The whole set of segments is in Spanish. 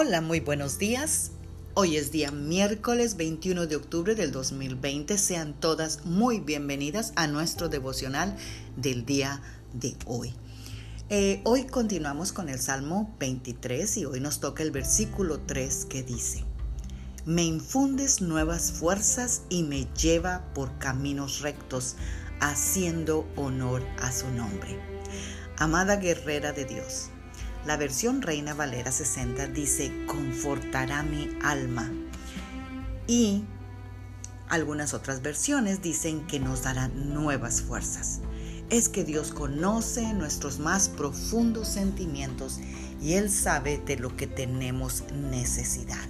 Hola, muy buenos días. Hoy es día miércoles 21 de octubre del 2020. Sean todas muy bienvenidas a nuestro devocional del día de hoy. Eh, hoy continuamos con el Salmo 23 y hoy nos toca el versículo 3 que dice, Me infundes nuevas fuerzas y me lleva por caminos rectos, haciendo honor a su nombre. Amada guerrera de Dios, la versión Reina Valera 60 dice, confortará mi alma. Y algunas otras versiones dicen que nos dará nuevas fuerzas. Es que Dios conoce nuestros más profundos sentimientos y Él sabe de lo que tenemos necesidad.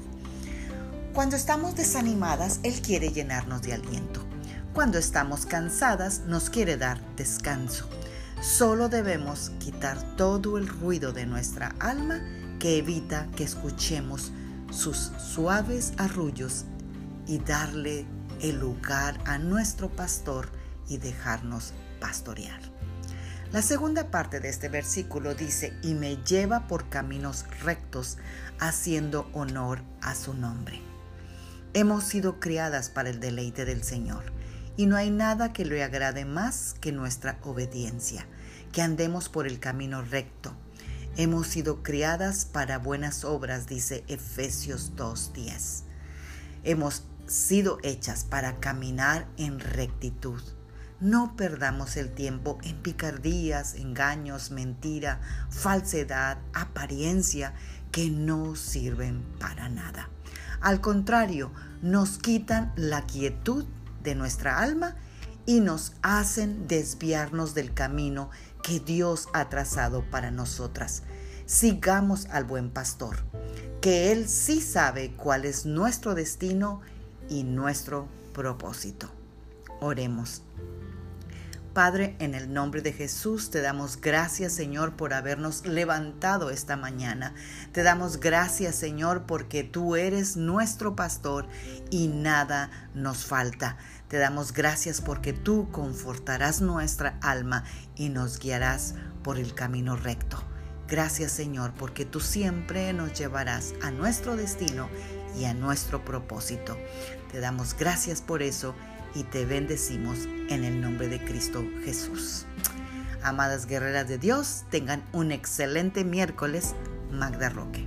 Cuando estamos desanimadas, Él quiere llenarnos de aliento. Cuando estamos cansadas, nos quiere dar descanso. Solo debemos quitar todo el ruido de nuestra alma que evita que escuchemos sus suaves arrullos y darle el lugar a nuestro pastor y dejarnos pastorear. La segunda parte de este versículo dice, y me lleva por caminos rectos, haciendo honor a su nombre. Hemos sido criadas para el deleite del Señor y no hay nada que le agrade más que nuestra obediencia, que andemos por el camino recto. Hemos sido criadas para buenas obras, dice Efesios 2.10. Hemos sido hechas para caminar en rectitud. No perdamos el tiempo en picardías, engaños, mentira, falsedad, apariencia que no sirven para nada. Al contrario, nos quitan la quietud de nuestra alma y nos hacen desviarnos del camino que Dios ha trazado para nosotras. Sigamos al buen pastor, que Él sí sabe cuál es nuestro destino y nuestro propósito. Oremos. Padre, en el nombre de Jesús te damos gracias, Señor, por habernos levantado esta mañana. Te damos gracias, Señor, porque tú eres nuestro pastor y nada nos falta. Te damos gracias porque tú confortarás nuestra alma y nos guiarás por el camino recto. Gracias, Señor, porque tú siempre nos llevarás a nuestro destino y a nuestro propósito. Te damos gracias por eso y te bendecimos en el nombre de Cristo Jesús. Amadas guerreras de Dios, tengan un excelente miércoles. Magda Roque.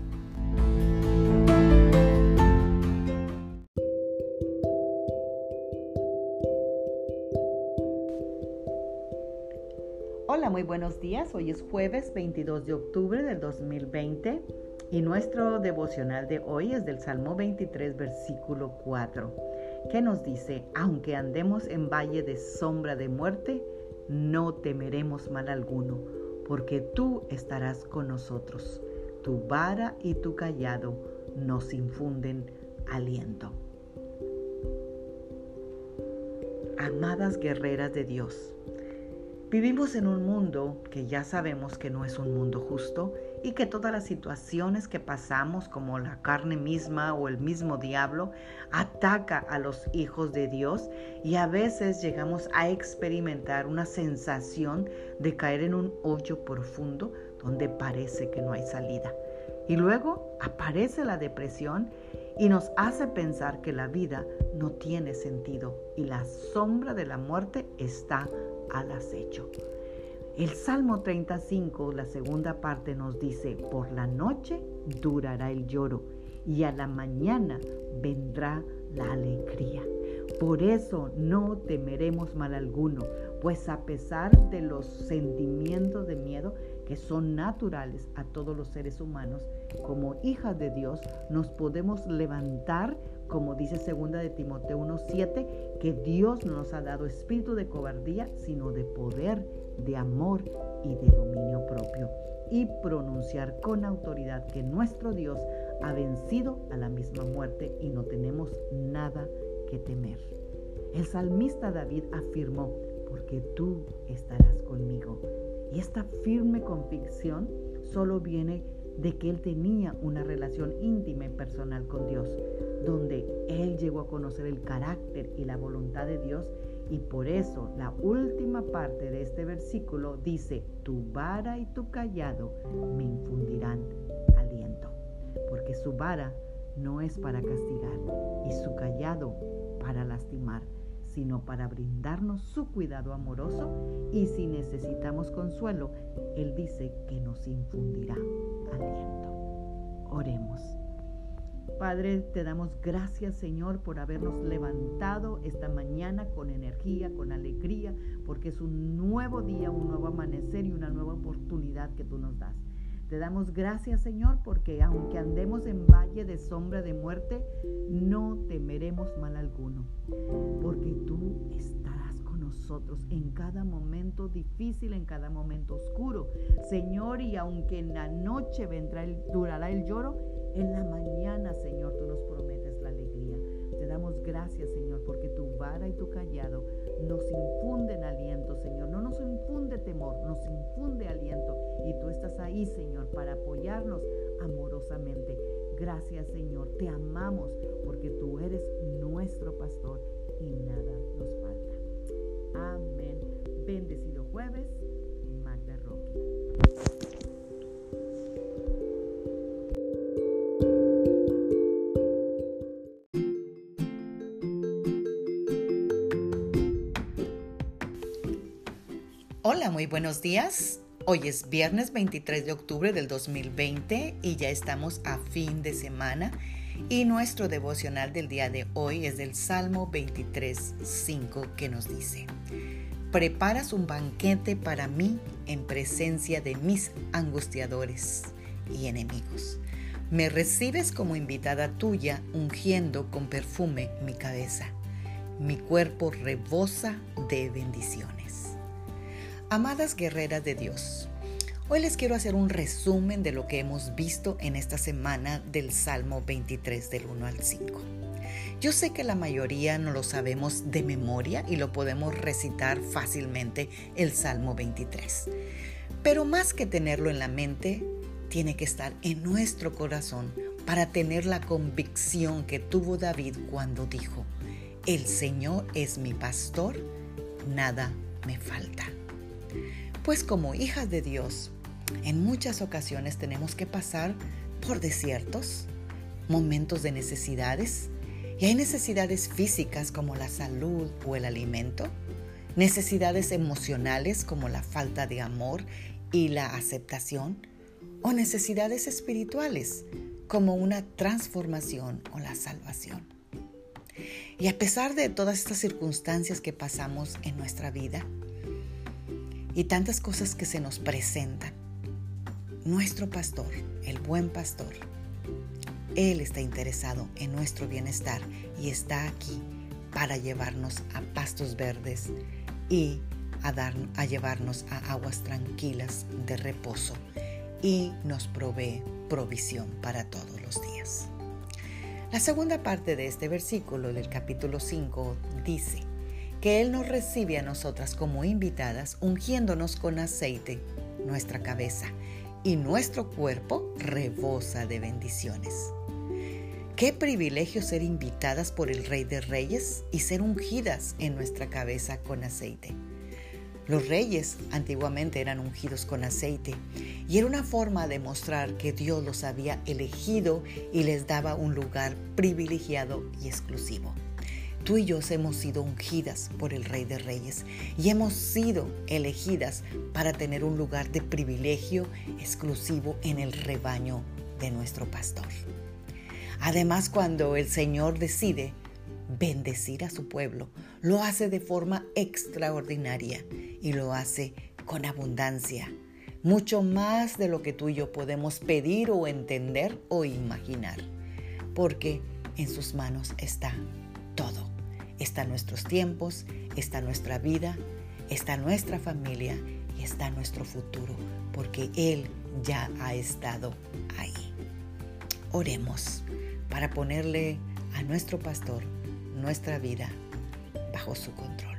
Hola, muy buenos días. Hoy es jueves 22 de octubre del 2020 y nuestro devocional de hoy es del Salmo 23, versículo 4 que nos dice, aunque andemos en valle de sombra de muerte, no temeremos mal alguno, porque tú estarás con nosotros. Tu vara y tu callado nos infunden aliento. Amadas guerreras de Dios, vivimos en un mundo que ya sabemos que no es un mundo justo y que todas las situaciones que pasamos, como la carne misma o el mismo diablo, ataca a los hijos de Dios y a veces llegamos a experimentar una sensación de caer en un hoyo profundo donde parece que no hay salida. Y luego aparece la depresión y nos hace pensar que la vida no tiene sentido y la sombra de la muerte está al acecho. El Salmo 35, la segunda parte nos dice, por la noche durará el lloro y a la mañana vendrá la alegría. Por eso no temeremos mal alguno, pues a pesar de los sentimientos de miedo que son naturales a todos los seres humanos, como hijas de Dios nos podemos levantar como dice segunda de Timoteo 1:7, que Dios no nos ha dado espíritu de cobardía, sino de poder, de amor y de dominio propio. Y pronunciar con autoridad que nuestro Dios ha vencido a la misma muerte y no tenemos nada que temer. El salmista David afirmó, porque tú estarás conmigo. Y esta firme convicción solo viene de que él tenía una relación íntima y personal con Dios, donde él llegó a conocer el carácter y la voluntad de Dios y por eso la última parte de este versículo dice, tu vara y tu callado me infundirán aliento. porque su vara no es para castigar y su callado para lastimar, sino para brindarnos su cuidado amoroso y si necesitamos consuelo, Él dice que nos infundirá aliento. Oremos. Padre, te damos gracias Señor por habernos levantado esta mañana con energía, con alegría, porque es un nuevo día, un nuevo amanecer y una nueva oportunidad que tú nos das. Te damos gracias Señor porque aunque andemos en valle de sombra de muerte, no temeremos mal alguno, porque tú estarás con nosotros en cada momento difícil, en cada momento oscuro. Señor, y aunque en la noche vendrá el, durará el lloro, en la mañana, Señor, tú nos prometes la alegría. Te damos gracias, Señor, porque tu vara y tu callado nos infunden aliento, Señor. No nos infunde temor, nos infunde aliento. Y tú estás ahí, Señor, para apoyarnos amorosamente. Gracias, Señor. Te amamos porque tú eres nuestro pastor y nada nos falta. Amén. Bendecido jueves. Hola, muy buenos días. Hoy es viernes 23 de octubre del 2020 y ya estamos a fin de semana y nuestro devocional del día de hoy es del Salmo 23, 5 que nos dice, Preparas un banquete para mí en presencia de mis angustiadores y enemigos. Me recibes como invitada tuya ungiendo con perfume mi cabeza. Mi cuerpo rebosa de bendiciones. Amadas guerreras de Dios, hoy les quiero hacer un resumen de lo que hemos visto en esta semana del Salmo 23 del 1 al 5. Yo sé que la mayoría no lo sabemos de memoria y lo podemos recitar fácilmente el Salmo 23. Pero más que tenerlo en la mente, tiene que estar en nuestro corazón para tener la convicción que tuvo David cuando dijo, el Señor es mi pastor, nada me falta. Pues como hijas de Dios, en muchas ocasiones tenemos que pasar por desiertos, momentos de necesidades, y hay necesidades físicas como la salud o el alimento, necesidades emocionales como la falta de amor y la aceptación, o necesidades espirituales como una transformación o la salvación. Y a pesar de todas estas circunstancias que pasamos en nuestra vida, y tantas cosas que se nos presentan. Nuestro pastor, el buen pastor, Él está interesado en nuestro bienestar y está aquí para llevarnos a pastos verdes y a, dar, a llevarnos a aguas tranquilas de reposo y nos provee provisión para todos los días. La segunda parte de este versículo del capítulo 5 dice, que Él nos recibe a nosotras como invitadas, ungiéndonos con aceite nuestra cabeza y nuestro cuerpo rebosa de bendiciones. Qué privilegio ser invitadas por el Rey de Reyes y ser ungidas en nuestra cabeza con aceite. Los reyes antiguamente eran ungidos con aceite y era una forma de mostrar que Dios los había elegido y les daba un lugar privilegiado y exclusivo. Tú y yo hemos sido ungidas por el Rey de Reyes y hemos sido elegidas para tener un lugar de privilegio exclusivo en el rebaño de nuestro pastor. Además, cuando el Señor decide bendecir a su pueblo, lo hace de forma extraordinaria y lo hace con abundancia, mucho más de lo que tú y yo podemos pedir o entender o imaginar, porque en sus manos está todo. Está nuestros tiempos, está nuestra vida, está nuestra familia y está nuestro futuro, porque Él ya ha estado ahí. Oremos para ponerle a nuestro pastor nuestra vida bajo su control.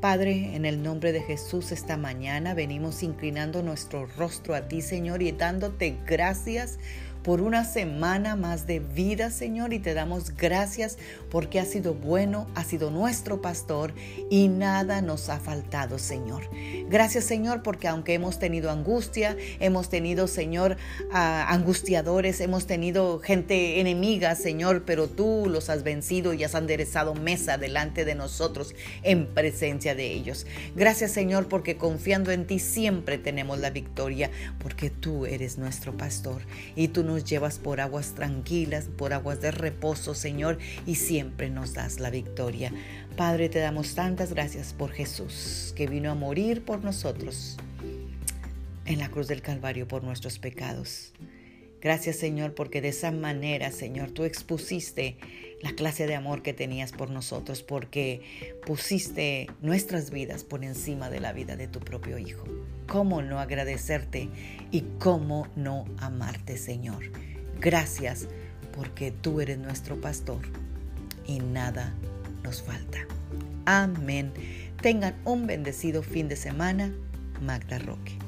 Padre, en el nombre de Jesús esta mañana venimos inclinando nuestro rostro a ti, Señor, y dándote gracias por una semana más de vida, Señor, y te damos gracias porque has sido bueno, has sido nuestro pastor y nada nos ha faltado, Señor. Gracias, Señor, porque aunque hemos tenido angustia, hemos tenido, Señor, angustiadores, hemos tenido gente enemiga, Señor, pero tú los has vencido y has enderezado mesa delante de nosotros en presencia de ellos. Gracias, Señor, porque confiando en ti siempre tenemos la victoria, porque tú eres nuestro pastor y tú nos llevas por aguas tranquilas, por aguas de reposo, Señor, y siempre nos das la victoria. Padre, te damos tantas gracias por Jesús, que vino a morir por nosotros en la cruz del Calvario por nuestros pecados. Gracias Señor porque de esa manera, Señor, tú expusiste la clase de amor que tenías por nosotros, porque pusiste nuestras vidas por encima de la vida de tu propio Hijo. ¿Cómo no agradecerte y cómo no amarte, Señor? Gracias porque tú eres nuestro pastor y nada nos falta. Amén. Tengan un bendecido fin de semana. Magda Roque.